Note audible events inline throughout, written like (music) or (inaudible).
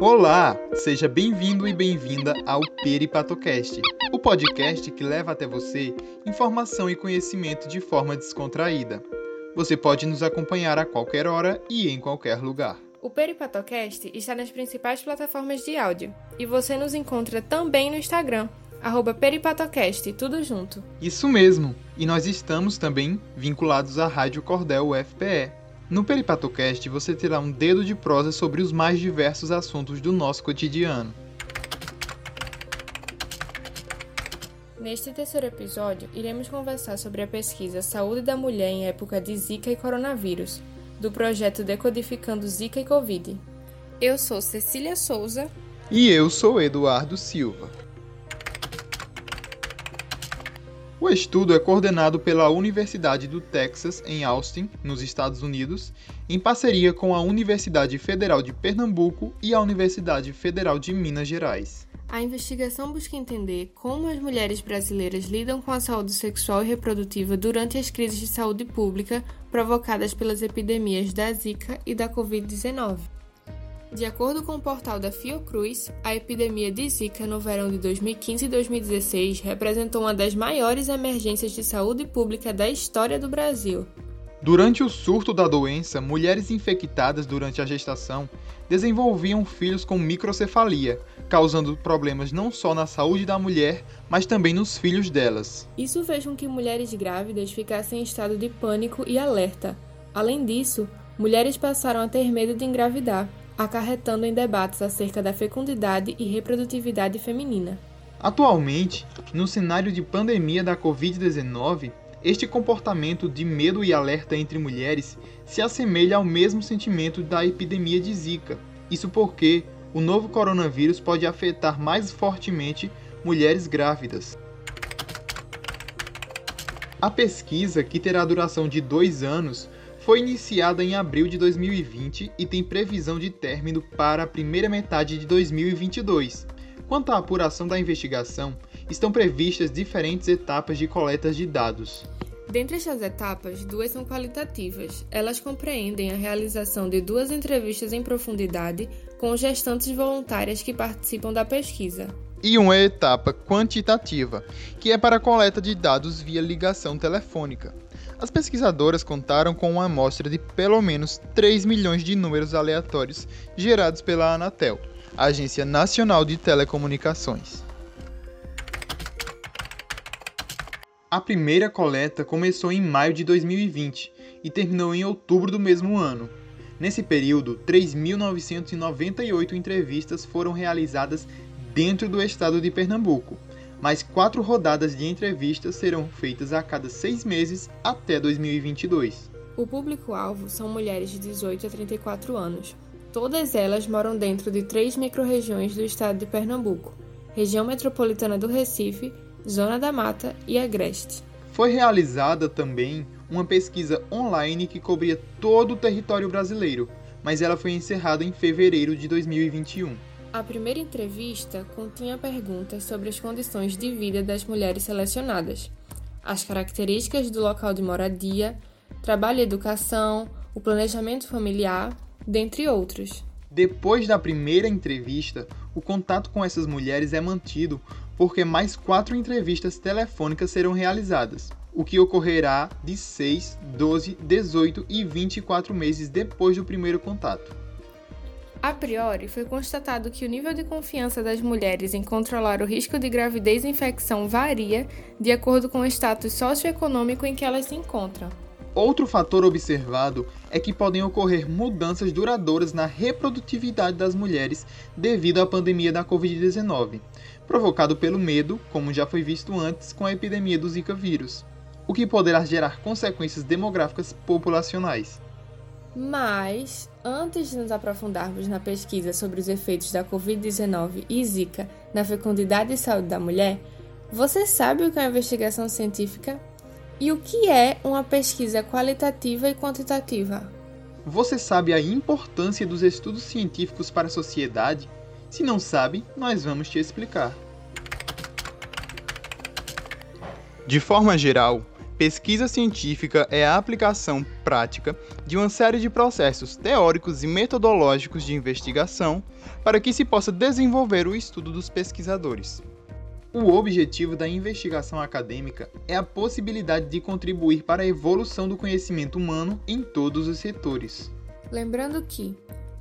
Olá, seja bem-vindo e bem-vinda ao Peripatocast, o podcast que leva até você informação e conhecimento de forma descontraída. Você pode nos acompanhar a qualquer hora e em qualquer lugar. O Peripatocast está nas principais plataformas de áudio e você nos encontra também no Instagram, arroba Peripatocast, tudo junto. Isso mesmo, e nós estamos também vinculados à Rádio Cordel UFPE. No Peripatocast você terá um dedo de prosa sobre os mais diversos assuntos do nosso cotidiano. Neste terceiro episódio, iremos conversar sobre a pesquisa Saúde da Mulher em Época de Zika e Coronavírus, do projeto Decodificando Zika e Covid. Eu sou Cecília Souza. E eu sou Eduardo Silva. O estudo é coordenado pela Universidade do Texas, em Austin, nos Estados Unidos, em parceria com a Universidade Federal de Pernambuco e a Universidade Federal de Minas Gerais. A investigação busca entender como as mulheres brasileiras lidam com a saúde sexual e reprodutiva durante as crises de saúde pública provocadas pelas epidemias da Zika e da Covid-19. De acordo com o portal da Fiocruz, a epidemia de Zika no verão de 2015 e 2016 representou uma das maiores emergências de saúde pública da história do Brasil. Durante o surto da doença, mulheres infectadas durante a gestação desenvolviam filhos com microcefalia, causando problemas não só na saúde da mulher, mas também nos filhos delas. Isso fez com que mulheres grávidas ficassem em estado de pânico e alerta. Além disso, mulheres passaram a ter medo de engravidar, acarretando em debates acerca da fecundidade e reprodutividade feminina. Atualmente, no cenário de pandemia da Covid-19, este comportamento de medo e alerta entre mulheres se assemelha ao mesmo sentimento da epidemia de Zika. Isso porque o novo coronavírus pode afetar mais fortemente mulheres grávidas. A pesquisa, que terá duração de dois anos, foi iniciada em abril de 2020 e tem previsão de término para a primeira metade de 2022. Quanto à apuração da investigação, estão previstas diferentes etapas de coleta de dados. Dentre estas etapas, duas são qualitativas. Elas compreendem a realização de duas entrevistas em profundidade com gestantes voluntárias que participam da pesquisa. E uma etapa quantitativa, que é para a coleta de dados via ligação telefônica. As pesquisadoras contaram com uma amostra de pelo menos 3 milhões de números aleatórios gerados pela Anatel, Agência Nacional de Telecomunicações. A primeira coleta começou em maio de 2020 e terminou em outubro do mesmo ano. Nesse período, 3.998 entrevistas foram realizadas dentro do estado de Pernambuco, mais quatro rodadas de entrevistas serão feitas a cada seis meses até 2022. O público-alvo são mulheres de 18 a 34 anos. Todas elas moram dentro de três microrregiões do estado de Pernambuco: região metropolitana do Recife, Zona da Mata e Agreste. Foi realizada também uma pesquisa online que cobria todo o território brasileiro, mas ela foi encerrada em fevereiro de 2021. A primeira entrevista continha perguntas sobre as condições de vida das mulheres selecionadas, as características do local de moradia, trabalho e educação, o planejamento familiar, dentre outros. Depois da primeira entrevista, o contato com essas mulheres é mantido porque mais quatro entrevistas telefônicas serão realizadas, o que ocorrerá de 6, 12, 18 e 24 meses depois do primeiro contato. A priori, foi constatado que o nível de confiança das mulheres em controlar o risco de gravidez e infecção varia de acordo com o status socioeconômico em que elas se encontram. Outro fator observado é que podem ocorrer mudanças duradouras na reprodutividade das mulheres devido à pandemia da Covid-19, provocado pelo medo, como já foi visto antes com a epidemia do Zika vírus, o que poderá gerar consequências demográficas populacionais. Mas, antes de nos aprofundarmos na pesquisa sobre os efeitos da Covid-19 e Zika na fecundidade e saúde da mulher, você sabe o que é uma investigação científica? E o que é uma pesquisa qualitativa e quantitativa? Você sabe a importância dos estudos científicos para a sociedade? Se não sabe, nós vamos te explicar. De forma geral, Pesquisa científica é a aplicação prática de uma série de processos teóricos e metodológicos de investigação para que se possa desenvolver o estudo dos pesquisadores. O objetivo da investigação acadêmica é a possibilidade de contribuir para a evolução do conhecimento humano em todos os setores. Lembrando que,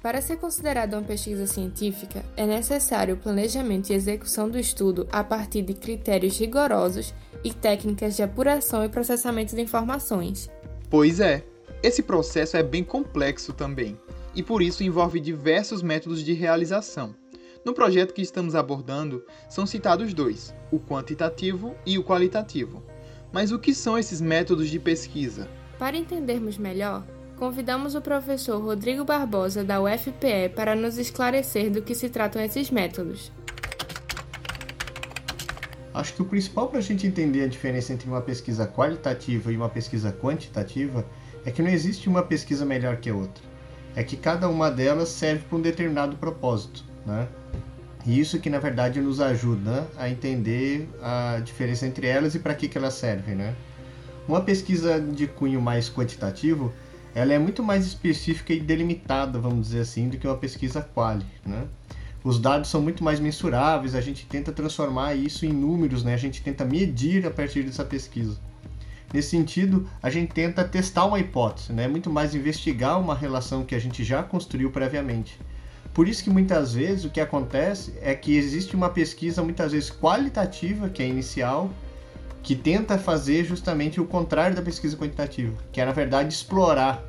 para ser considerada uma pesquisa científica, é necessário o planejamento e execução do estudo a partir de critérios rigorosos e técnicas de apuração e processamento de informações. Pois é, esse processo é bem complexo também, e por isso envolve diversos métodos de realização. No projeto que estamos abordando, são citados dois, o quantitativo e o qualitativo. Mas o que são esses métodos de pesquisa? Para entendermos melhor, convidamos o professor Rodrigo Barbosa da UFPE para nos esclarecer do que se tratam esses métodos. Acho que o principal para a gente entender a diferença entre uma pesquisa qualitativa e uma pesquisa quantitativa é que não existe uma pesquisa melhor que a outra. É que cada uma delas serve para um determinado propósito, né? E isso que na verdade nos ajuda a entender a diferença entre elas e para que, que elas servem, né? Uma pesquisa de cunho mais quantitativo, ela é muito mais específica e delimitada, vamos dizer assim, do que uma pesquisa quali, né? os dados são muito mais mensuráveis, a gente tenta transformar isso em números, né? a gente tenta medir a partir dessa pesquisa. Nesse sentido, a gente tenta testar uma hipótese, né? muito mais investigar uma relação que a gente já construiu previamente. Por isso que muitas vezes o que acontece é que existe uma pesquisa muitas vezes qualitativa, que é inicial, que tenta fazer justamente o contrário da pesquisa quantitativa, que é na verdade explorar,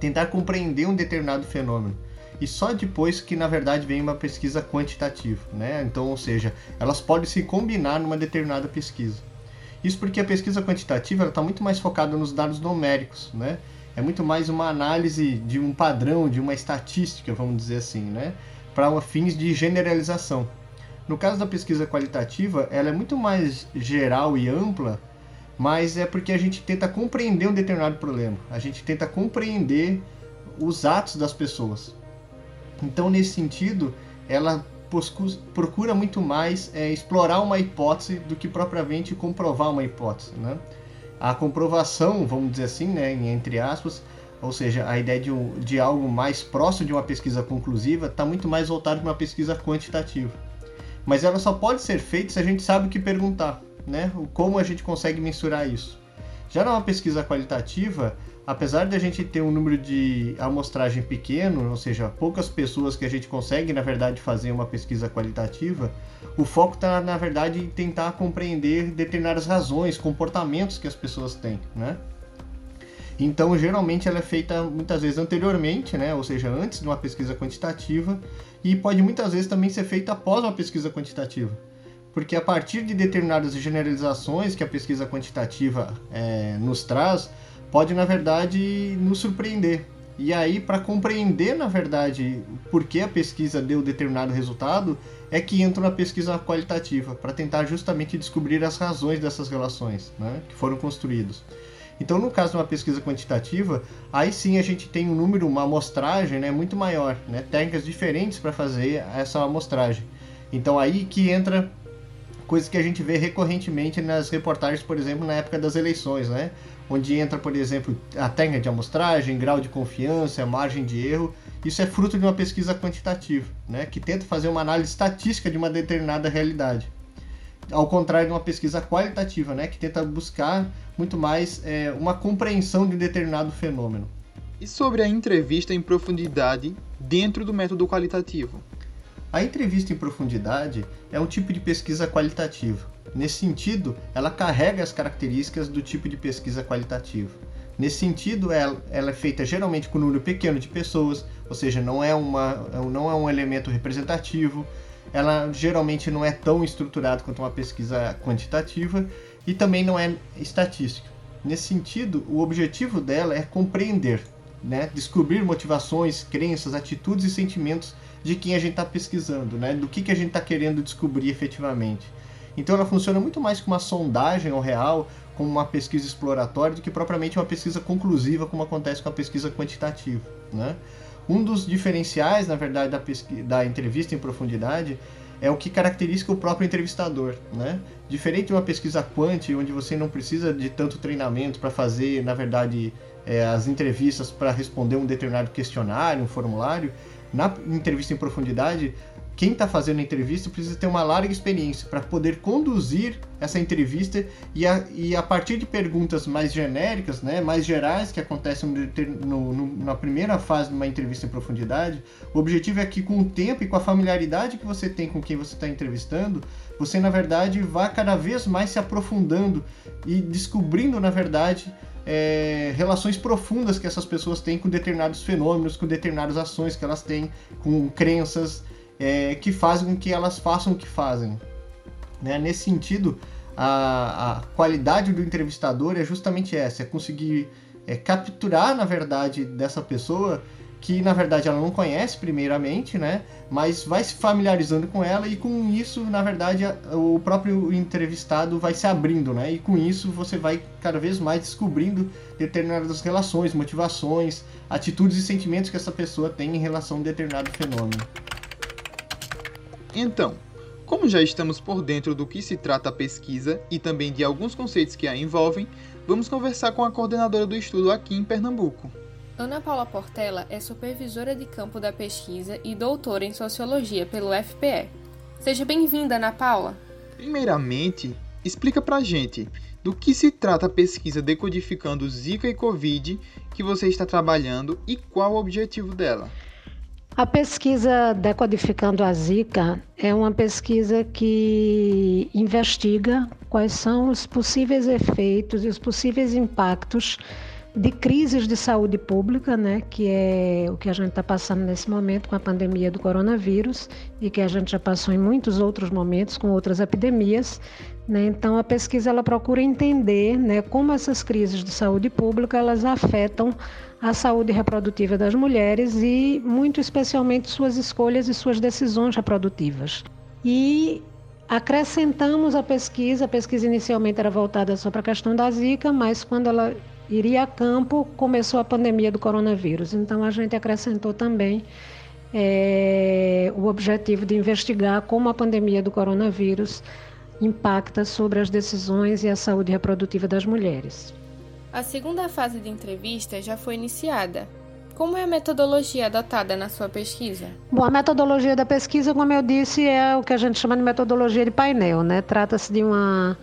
tentar compreender um determinado fenômeno e só depois que na verdade vem uma pesquisa quantitativa, né? Então, ou seja, elas podem se combinar numa determinada pesquisa. Isso porque a pesquisa quantitativa está muito mais focada nos dados numéricos, né? É muito mais uma análise de um padrão, de uma estatística, vamos dizer assim, né? Para fins de generalização. No caso da pesquisa qualitativa, ela é muito mais geral e ampla, mas é porque a gente tenta compreender um determinado problema. A gente tenta compreender os atos das pessoas. Então, nesse sentido, ela procura muito mais é, explorar uma hipótese do que propriamente comprovar uma hipótese. Né? A comprovação, vamos dizer assim, né, entre aspas, ou seja, a ideia de, um, de algo mais próximo de uma pesquisa conclusiva, está muito mais voltada para uma pesquisa quantitativa. Mas ela só pode ser feita se a gente sabe o que perguntar, né? como a gente consegue mensurar isso. Já numa pesquisa qualitativa, apesar de a gente ter um número de amostragem pequeno, ou seja, poucas pessoas que a gente consegue, na verdade, fazer uma pesquisa qualitativa, o foco está, na verdade, em tentar compreender determinadas razões, comportamentos que as pessoas têm, né? Então, geralmente, ela é feita muitas vezes anteriormente, né? ou seja, antes de uma pesquisa quantitativa, e pode muitas vezes também ser feita após uma pesquisa quantitativa. Porque a partir de determinadas generalizações que a pesquisa quantitativa é, nos traz, pode na verdade nos surpreender. E aí, para compreender na verdade por que a pesquisa deu determinado resultado, é que entra na pesquisa qualitativa, para tentar justamente descobrir as razões dessas relações né, que foram construídas. Então, no caso de uma pesquisa quantitativa, aí sim a gente tem um número, uma amostragem né, muito maior, né, técnicas diferentes para fazer essa amostragem. Então, aí que entra coisas que a gente vê recorrentemente nas reportagens, por exemplo, na época das eleições, né? onde entra, por exemplo, a técnica de amostragem, grau de confiança, margem de erro. Isso é fruto de uma pesquisa quantitativa, né, que tenta fazer uma análise estatística de uma determinada realidade. Ao contrário de uma pesquisa qualitativa, né, que tenta buscar muito mais é, uma compreensão de um determinado fenômeno. E sobre a entrevista em profundidade dentro do método qualitativo? A entrevista em profundidade é um tipo de pesquisa qualitativa Nesse sentido, ela carrega as características do tipo de pesquisa qualitativa. Nesse sentido, ela, ela, é feita geralmente com um número pequeno de pessoas, ou seja, não é, uma, não é um elemento representativo, ela geralmente não é tão estruturada quanto uma pesquisa quantitativa e também não é estatística. Nesse sentido, o objetivo dela é compreender, né, descobrir motivações, crenças, atitudes e sentimentos de quem a gente está pesquisando, né, do que, que a gente está querendo descobrir efetivamente. Então ela funciona muito mais como uma sondagem ao real, como uma pesquisa exploratória, do que propriamente uma pesquisa conclusiva, como acontece com a pesquisa quantitativa. Né? Um dos diferenciais, na verdade, da, da entrevista em profundidade é o que caracteriza o próprio entrevistador, né? Diferente de uma pesquisa quant, onde você não precisa de tanto treinamento para fazer, na verdade, é, as entrevistas para responder um determinado questionário, um formulário, na entrevista em profundidade, quem está fazendo a entrevista precisa ter uma larga experiência para poder conduzir essa entrevista e a, e a partir de perguntas mais genéricas, né, mais gerais, que acontecem no, no, na primeira fase de uma entrevista em profundidade, o objetivo é que com o tempo e com a familiaridade que você tem com quem você está entrevistando, você na verdade vá cada vez mais se aprofundando e descobrindo na verdade é, relações profundas que essas pessoas têm com determinados fenômenos, com determinadas ações que elas têm, com crenças é, que fazem com que elas façam o que fazem. Né? Nesse sentido, a, a, qualidade do entrevistador é justamente essa, é conseguir é, capturar, na verdade, dessa pessoa que na verdade ela não conhece primeiramente, né? Mas vai se familiarizando com ela e com isso, na verdade, o próprio entrevistado vai se abrindo, né? E com isso você vai cada vez mais descobrindo determinadas relações, motivações, atitudes e sentimentos que essa pessoa tem em relação a um determinado fenômeno. Então, como já estamos por dentro do que se trata a pesquisa e também de alguns conceitos que a envolvem, vamos conversar com a coordenadora do estudo aqui em Pernambuco. Ana Paula Portela é supervisora de campo da pesquisa e doutora em sociologia pelo FPE. Seja bem-vinda, Ana Paula. Primeiramente, explica pra gente do que se trata a pesquisa Decodificando Zika e Covid que você está trabalhando e qual o objetivo dela. A pesquisa Decodificando a Zika é uma pesquisa que investiga quais são os possíveis efeitos e os possíveis impactos de crises de saúde pública, né, que é o que a gente está passando nesse momento com a pandemia do coronavírus e que a gente já passou em muitos outros momentos com outras epidemias. Né? Então, a pesquisa ela procura entender né, como essas crises de saúde pública elas afetam a saúde reprodutiva das mulheres e, muito especialmente, suas escolhas e suas decisões reprodutivas. E acrescentamos a pesquisa, a pesquisa inicialmente era voltada só para a questão da Zika, mas quando ela iria a campo, começou a pandemia do coronavírus. Então a gente acrescentou também é, o objetivo de investigar como a pandemia do coronavírus impacta sobre as decisões e a saúde reprodutiva das mulheres. A segunda fase de entrevista já foi iniciada. Como é a metodologia adotada na sua pesquisa? Bom, a metodologia da pesquisa, como eu disse, é o que a gente chama de metodologia de painel, né? Trata-se de uma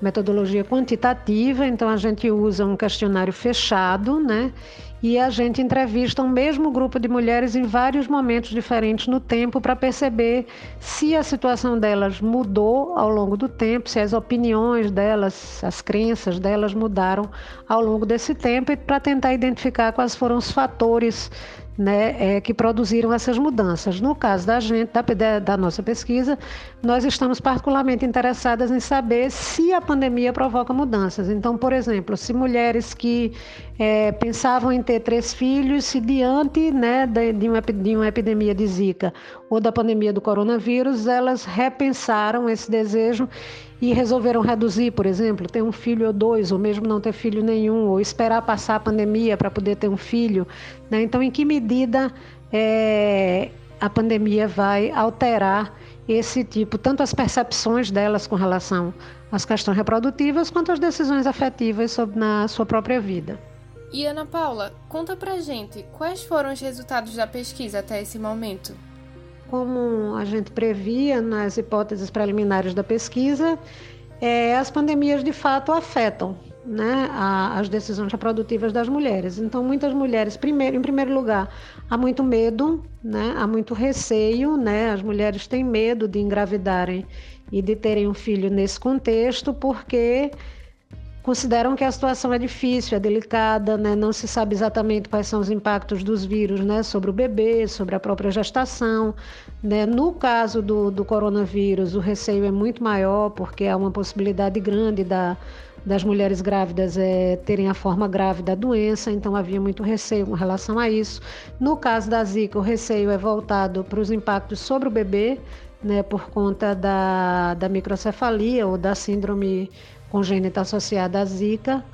metodologia quantitativa, então a gente usa um questionário fechado, né? E a gente entrevista um mesmo grupo de mulheres em vários momentos diferentes no tempo para perceber se a situação delas mudou ao longo do tempo, se as opiniões delas, as crenças delas mudaram ao longo desse tempo e para tentar identificar quais foram os fatores né, é, que produziram essas mudanças. No caso da gente, da, da, nossa pesquisa, nós estamos particularmente interessadas em saber se a pandemia provoca mudanças. Então, por exemplo, se mulheres que é, pensavam em ter três filhos, se diante né, de, de, uma, de uma epidemia de Zika ou da pandemia do coronavírus, elas repensaram esse desejo e resolveram reduzir, por exemplo, ter um filho ou dois, ou mesmo não ter filho nenhum, ou esperar passar a pandemia para poder ter um filho. Né? Então, em que medida é, a pandemia vai alterar esse tipo, tanto as percepções delas com relação às questões reprodutivas, quanto as decisões afetivas sobre, na sua própria vida. E Ana Paula, conta pra gente quais foram os resultados da pesquisa até esse momento. Como a gente previa nas hipóteses preliminares da pesquisa, é, as pandemias de fato afetam né, a, as decisões reprodutivas das mulheres. Então, muitas mulheres, primeiro, em primeiro lugar, há muito medo, né, há muito receio, né, as mulheres têm medo de engravidarem e de terem um filho nesse contexto, porque consideram que a situação é difícil, é delicada, né? não se sabe exatamente quais são os impactos dos vírus né? sobre o bebê, sobre a própria gestação. Né? No caso do, do coronavírus, o receio é muito maior, porque há uma possibilidade grande da, das mulheres grávidas é, terem a forma grave da doença, então havia muito receio com relação a isso. No caso da Zika, o receio é voltado para os impactos sobre o bebê, né, por conta da, da microcefalia ou da síndrome congênita associada à Zika,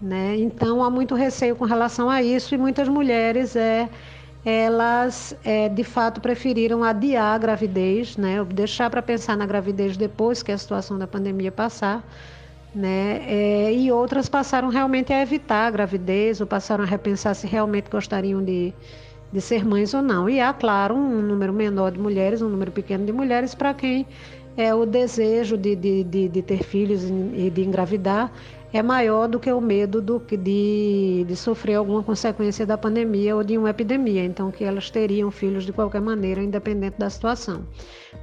né? Então há muito receio com relação a isso e muitas mulheres é, elas é, de fato preferiram adiar a gravidez, né? deixar para pensar na gravidez depois que a situação da pandemia passar. Né? É, e outras passaram realmente a evitar a gravidez ou passaram a repensar se realmente gostariam de, de ser mães ou não. E há, claro, um número menor de mulheres, um número pequeno de mulheres para quem é o desejo de, de, de, de ter filhos e de engravidar é maior do que o medo do, de, de sofrer alguma consequência da pandemia ou de uma epidemia. Então, que elas teriam filhos de qualquer maneira, independente da situação.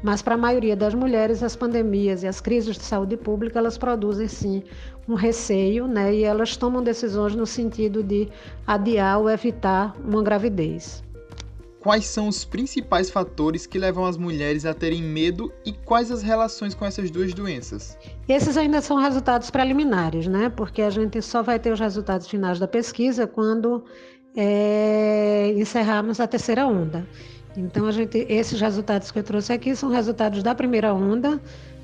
Mas para a maioria das mulheres, as pandemias e as crises de saúde pública, elas produzem sim um receio, né? E elas tomam decisões no sentido de adiar ou evitar uma gravidez. Quais são os principais fatores que levam as mulheres a terem medo e quais as relações com essas duas doenças? Esses ainda são resultados preliminares, né? Porque a gente só vai ter os resultados finais da pesquisa quando é, encerrarmos a terceira onda. Então, a gente, esses resultados que eu trouxe aqui são resultados da primeira onda.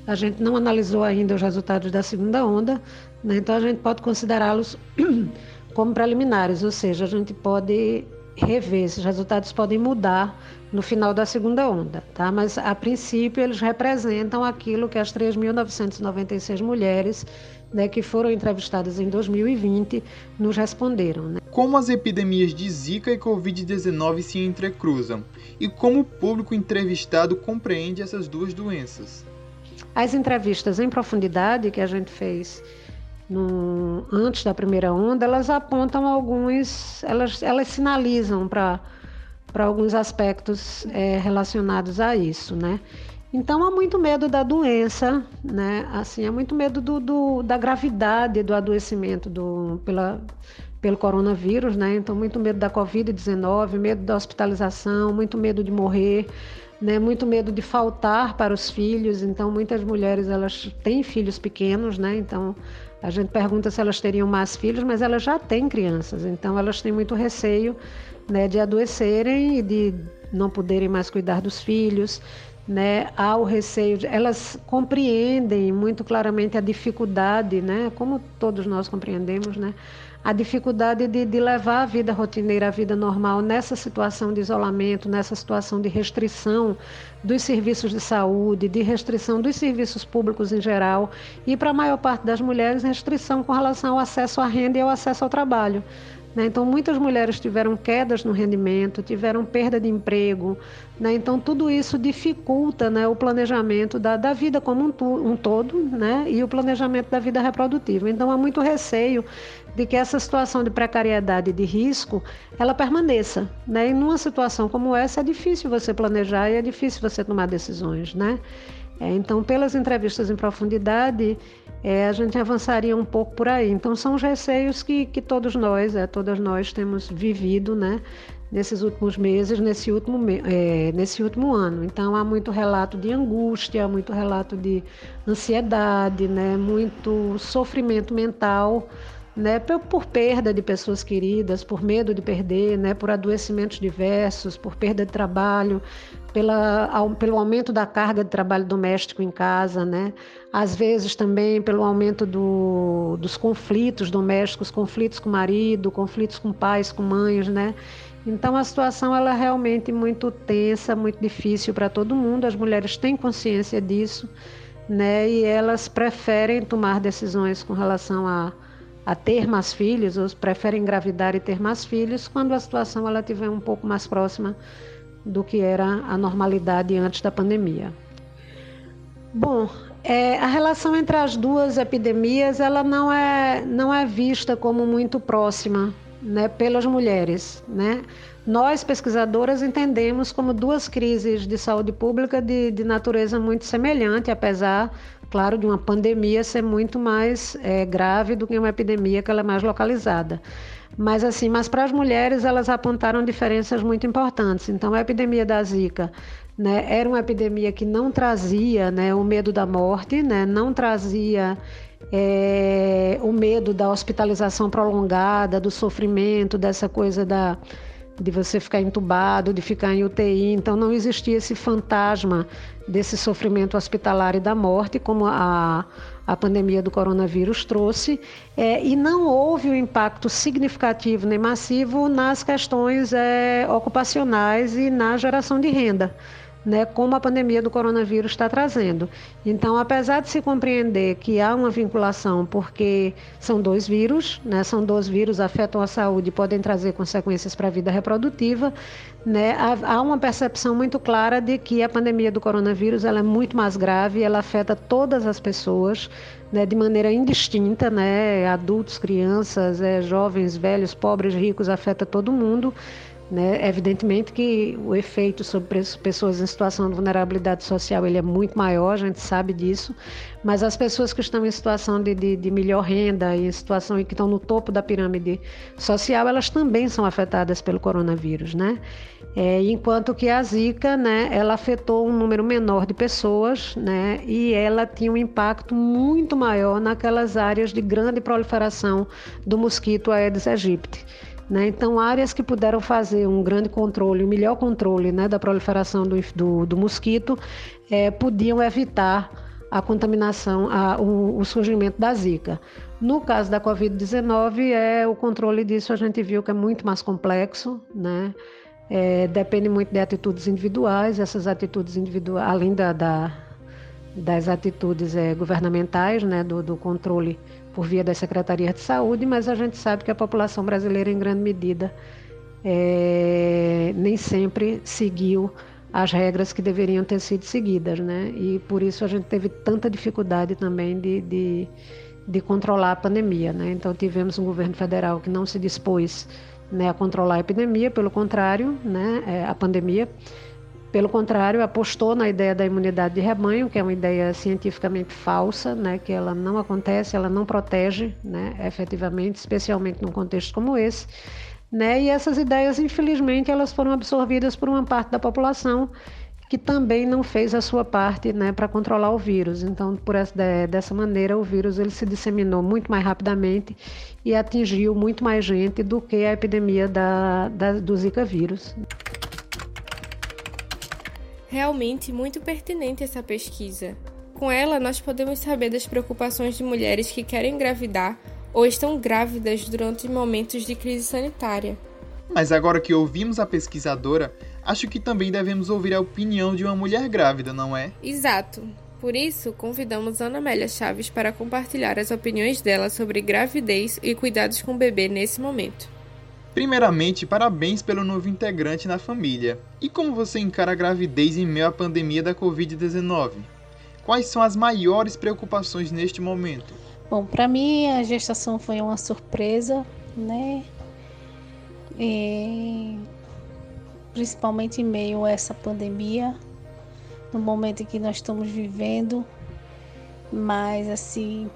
A gente não analisou ainda os resultados da segunda onda, né? então a gente pode considerá-los (clears throat) como preliminares, ou seja, a gente pode rever, esses resultados podem mudar no final da segunda onda, tá? Mas a princípio eles representam aquilo que as 3.996 mulheres né, que foram entrevistadas em 2020 nos responderam. Né? Como as epidemias de Zika e Covid-19 se entrecruzam e como o público entrevistado compreende essas duas doenças? As entrevistas em profundidade que a gente fez no, antes da primeira onda, elas apontam alguns, elas, elas sinalizam para alguns aspectos é, relacionados a isso, né? Então há muito medo da doença, né? Assim, há muito medo do, do da gravidade do adoecimento do, pela, pelo coronavírus, né? Então muito medo da Covid-19, medo da hospitalização, muito medo de morrer, né? Muito medo de faltar para os filhos. Então muitas mulheres elas têm filhos pequenos, né? Então a gente pergunta se elas teriam mais filhos, mas elas já têm crianças, então elas têm muito receio né, de adoecerem e de não poderem mais cuidar dos filhos. Né, há o receio, de, elas compreendem muito claramente a dificuldade, né, como todos nós compreendemos, né, a dificuldade de, de, levar a vida rotineira, a vida normal nessa situação de isolamento, nessa situação de restrição dos serviços de saúde, de restrição dos serviços públicos em geral e para a maior parte das mulheres restrição com relação ao acesso à renda e ao acesso ao trabalho. Né? Então, muitas mulheres tiveram quedas no rendimento, tiveram perda de emprego. Né? Então, tudo isso dificulta né, o planejamento da, da vida como um, tu, um todo né? e o planejamento da vida reprodutiva. Então, há muito receio de que essa situação de precariedade e de risco ela permaneça. Né? E numa situação como essa, é difícil você planejar e é difícil você tomar decisões. Né? É, então, pelas entrevistas em profundidade, é, a gente avançaria um pouco por aí. Então, são os receios que, que todos nós, é, todas nós temos vivido, né? Nesses últimos meses, nesse último, é, nesse último ano. Então, há muito relato de angústia, muito relato de ansiedade, né? Muito sofrimento mental, né, por perda de pessoas queridas, por medo de perder, né, por adoecimentos diversos, por perda de trabalho, pela, pelo aumento da carga de trabalho doméstico em casa, né, às vezes também pelo aumento do, dos conflitos domésticos, conflitos com o marido, conflitos com pais, com mães, né. Então a situação ela é realmente muito tensa, muito difícil para todo mundo. As mulheres têm consciência disso, né, e elas preferem tomar decisões com relação a a ter mais filhos, ou preferem engravidar e ter mais filhos quando a situação ela estiver um pouco mais próxima do que era a normalidade antes da pandemia. Bom, é, a relação entre as duas epidemias ela não é, não é vista como muito próxima né, pelas mulheres. Né? Nós, pesquisadoras, entendemos como duas crises de saúde pública de, de natureza muito semelhante, apesar claro, de uma pandemia ser muito mais é, grave do que uma epidemia que ela é mais localizada. Mas assim, mas para as mulheres elas apontaram diferenças muito importantes. Então a epidemia da Zika né, era uma epidemia que não trazia né, o medo da morte, né, não trazia é, o medo da hospitalização prolongada, do sofrimento, dessa coisa da de você ficar entubado, de ficar em UTI. Então não existia esse fantasma desse sofrimento hospitalar e da morte, como a, a pandemia do coronavírus trouxe, é, e não houve um impacto significativo nem massivo nas questões é, ocupacionais e na geração de renda né, como a pandemia do coronavírus está trazendo. Então, apesar de se compreender que há uma vinculação, porque são dois vírus, né, são dois vírus afetam a saúde e podem trazer consequências para a vida reprodutiva, né, há uma percepção muito clara de que a pandemia do coronavírus ela é muito mais grave, ela afeta todas as pessoas, né, de maneira indistinta, né, adultos, crianças, é, jovens, velhos, pobres, ricos, afeta todo mundo. Né? Evidentemente que o efeito sobre pessoas em situação de vulnerabilidade social ele é muito maior, a gente sabe disso, mas as pessoas que estão em situação de, de, de melhor renda e em situação que estão no topo da pirâmide social, elas também são afetadas pelo coronavírus, né? É, enquanto que a Zika, né, ela afetou um número menor de pessoas, né, e ela tinha um impacto muito maior naquelas áreas de grande proliferação do mosquito Aedes aegypti. Né? Então, áreas que puderam fazer um grande controle, um melhor controle né, da proliferação do, do, do mosquito, é, podiam evitar a contaminação, a, o, o, surgimento da zika. No caso da Covid-19, é, o controle disso a gente viu que é muito mais complexo, né? É, depende muito de atitudes individuais, essas atitudes individuais, além da, da das atitudes é, governamentais, né, do, do controle por via das secretarias de saúde, mas a gente sabe que a população brasileira, em grande medida, é, nem sempre seguiu as regras que deveriam ter sido seguidas, né? E por isso a gente teve tanta dificuldade também de, de, de controlar a pandemia, né? Então tivemos um governo federal que não se dispôs né, a controlar a epidemia, pelo contrário, né, é, a pandemia, pelo contrário, apostou na ideia da imunidade de rebanho, que é uma ideia cientificamente falsa, né, que ela não acontece, ela não protege, né, efetivamente, especialmente num contexto como esse. Né, e essas ideias, infelizmente, elas foram absorvidas por uma parte da população que também não fez a sua parte né, para controlar o vírus. Então, por essa, dessa maneira, o vírus ele se disseminou muito mais rapidamente e atingiu muito mais gente do que a epidemia da, da do Zika vírus. Realmente muito pertinente essa pesquisa. Com ela, nós podemos saber das preocupações de mulheres que querem engravidar ou estão grávidas durante momentos de crise sanitária. Mas agora que ouvimos a pesquisadora, acho que também devemos ouvir a opinião de uma mulher grávida, não é? Exato. Por isso, convidamos Ana Amélia Chaves para compartilhar as opiniões dela sobre gravidez e cuidados com o bebê nesse momento. Primeiramente, parabéns pelo novo integrante na família. E como você encara a gravidez em meio à pandemia da Covid-19? Quais são as maiores preocupações neste momento? Bom, para mim a gestação foi uma surpresa, né? E, principalmente em meio a essa pandemia, no momento em que nós estamos vivendo. Mas assim,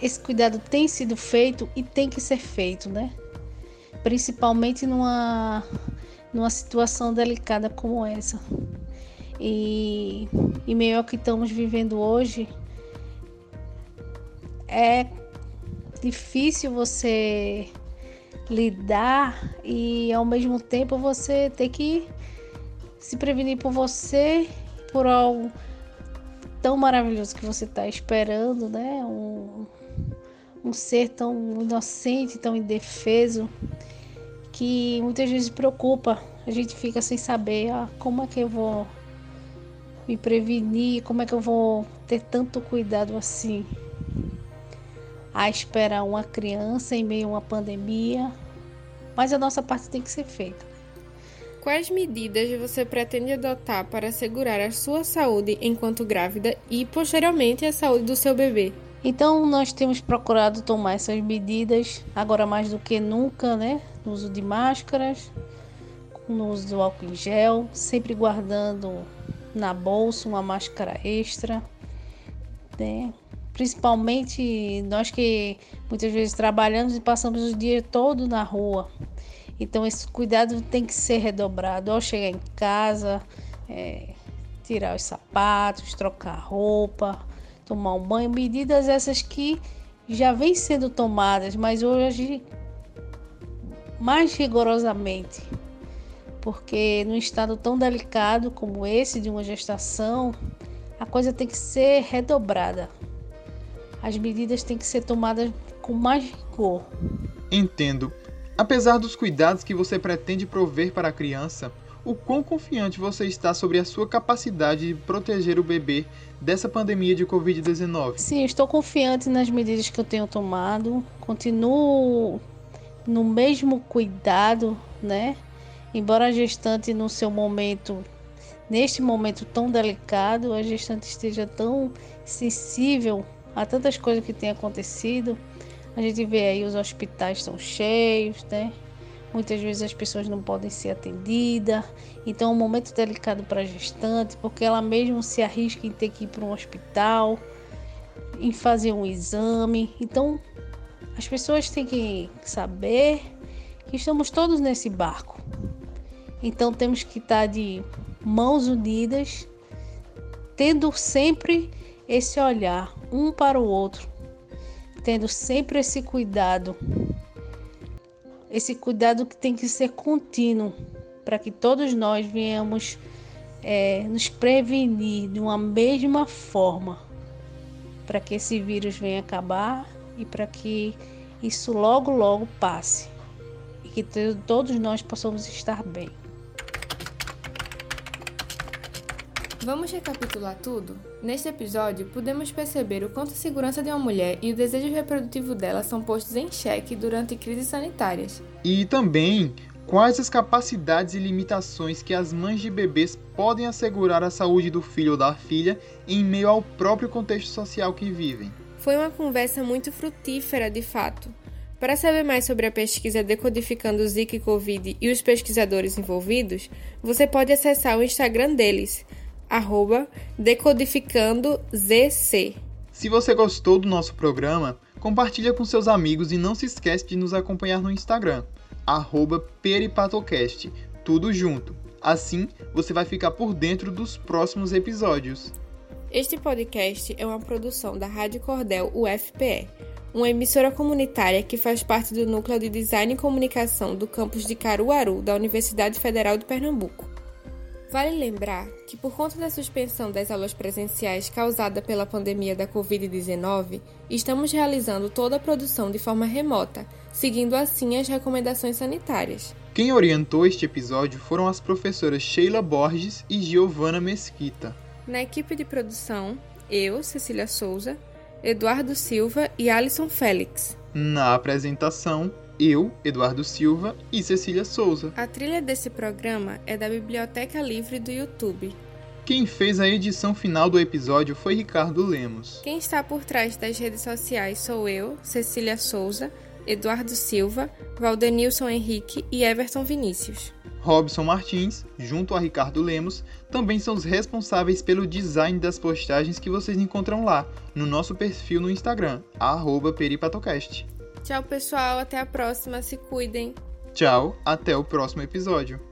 esse cuidado tem sido feito e tem que ser feito, né? Principalmente numa, numa situação delicada como essa. E, e meio ao que estamos vivendo hoje, é difícil você lidar e ao mesmo tempo você ter que se prevenir por você, por algo tão maravilhoso que você está esperando, né? Um, um ser tão inocente, tão indefeso que muitas vezes preocupa. A gente fica sem saber ah, como é que eu vou me prevenir, como é que eu vou ter tanto cuidado assim. A esperar uma criança em meio a uma pandemia, mas a nossa parte tem que ser feita. Quais medidas você pretende adotar para assegurar a sua saúde enquanto grávida e posteriormente a saúde do seu bebê? Então nós temos procurado tomar essas medidas agora mais do que nunca, né? No uso de máscaras, no uso do álcool em gel, sempre guardando na bolsa uma máscara extra, né? Principalmente nós que muitas vezes trabalhamos e passamos o dia todo na rua. Então esse cuidado tem que ser redobrado ao chegar em casa, é, tirar os sapatos, trocar roupa, tomar um banho, medidas essas que já vêm sendo tomadas, mas hoje mais rigorosamente, porque num estado tão delicado como esse de uma gestação, a coisa tem que ser redobrada. As medidas têm que ser tomadas com mais rigor. Entendo. Apesar dos cuidados que você pretende prover para a criança, o quão confiante você está sobre a sua capacidade de proteger o bebê dessa pandemia de Covid-19? Sim, estou confiante nas medidas que eu tenho tomado. Continuo no mesmo cuidado, né? Embora a gestante no seu momento, neste momento tão delicado, a gestante esteja tão sensível a tantas coisas que têm acontecido. A gente vê aí os hospitais estão cheios, né? Muitas vezes as pessoas não podem ser atendidas. Então é um momento delicado para a gestante, porque ela mesmo se arrisca em ter que ir para um hospital, em fazer um exame. Então as pessoas têm que saber que estamos todos nesse barco. Então temos que estar de mãos unidas, tendo sempre esse olhar um para o outro, tendo sempre esse cuidado. Esse cuidado que tem que ser contínuo para que todos nós venhamos é, nos prevenir de uma mesma forma, para que esse vírus venha acabar e para que isso logo, logo passe e que todos nós possamos estar bem. Vamos recapitular tudo? Neste episódio, podemos perceber o quanto a segurança de uma mulher e o desejo reprodutivo dela são postos em xeque durante crises sanitárias. E também quais as capacidades e limitações que as mães de bebês podem assegurar a saúde do filho ou da filha em meio ao próprio contexto social que vivem. Foi uma conversa muito frutífera, de fato. Para saber mais sobre a pesquisa Decodificando Zika e Covid e os pesquisadores envolvidos, você pode acessar o Instagram deles, decodificandozc. Se você gostou do nosso programa, compartilha com seus amigos e não se esquece de nos acompanhar no Instagram, peripatocast, tudo junto. Assim, você vai ficar por dentro dos próximos episódios. Este podcast é uma produção da Rádio Cordel UFPE, uma emissora comunitária que faz parte do Núcleo de Design e Comunicação do campus de Caruaru, da Universidade Federal de Pernambuco. Vale lembrar que, por conta da suspensão das aulas presenciais causada pela pandemia da Covid-19, estamos realizando toda a produção de forma remota, seguindo assim as recomendações sanitárias. Quem orientou este episódio foram as professoras Sheila Borges e Giovana Mesquita. Na equipe de produção, eu, Cecília Souza, Eduardo Silva e Alisson Félix. Na apresentação, eu, Eduardo Silva e Cecília Souza. A trilha desse programa é da Biblioteca Livre do YouTube. Quem fez a edição final do episódio foi Ricardo Lemos. Quem está por trás das redes sociais sou eu, Cecília Souza, Eduardo Silva, Valdenilson Henrique e Everton Vinícius. Robson Martins, junto a Ricardo Lemos, também são os responsáveis pelo design das postagens que vocês encontram lá, no nosso perfil no Instagram, peripatocast. Tchau, pessoal. Até a próxima. Se cuidem. Tchau. Até o próximo episódio.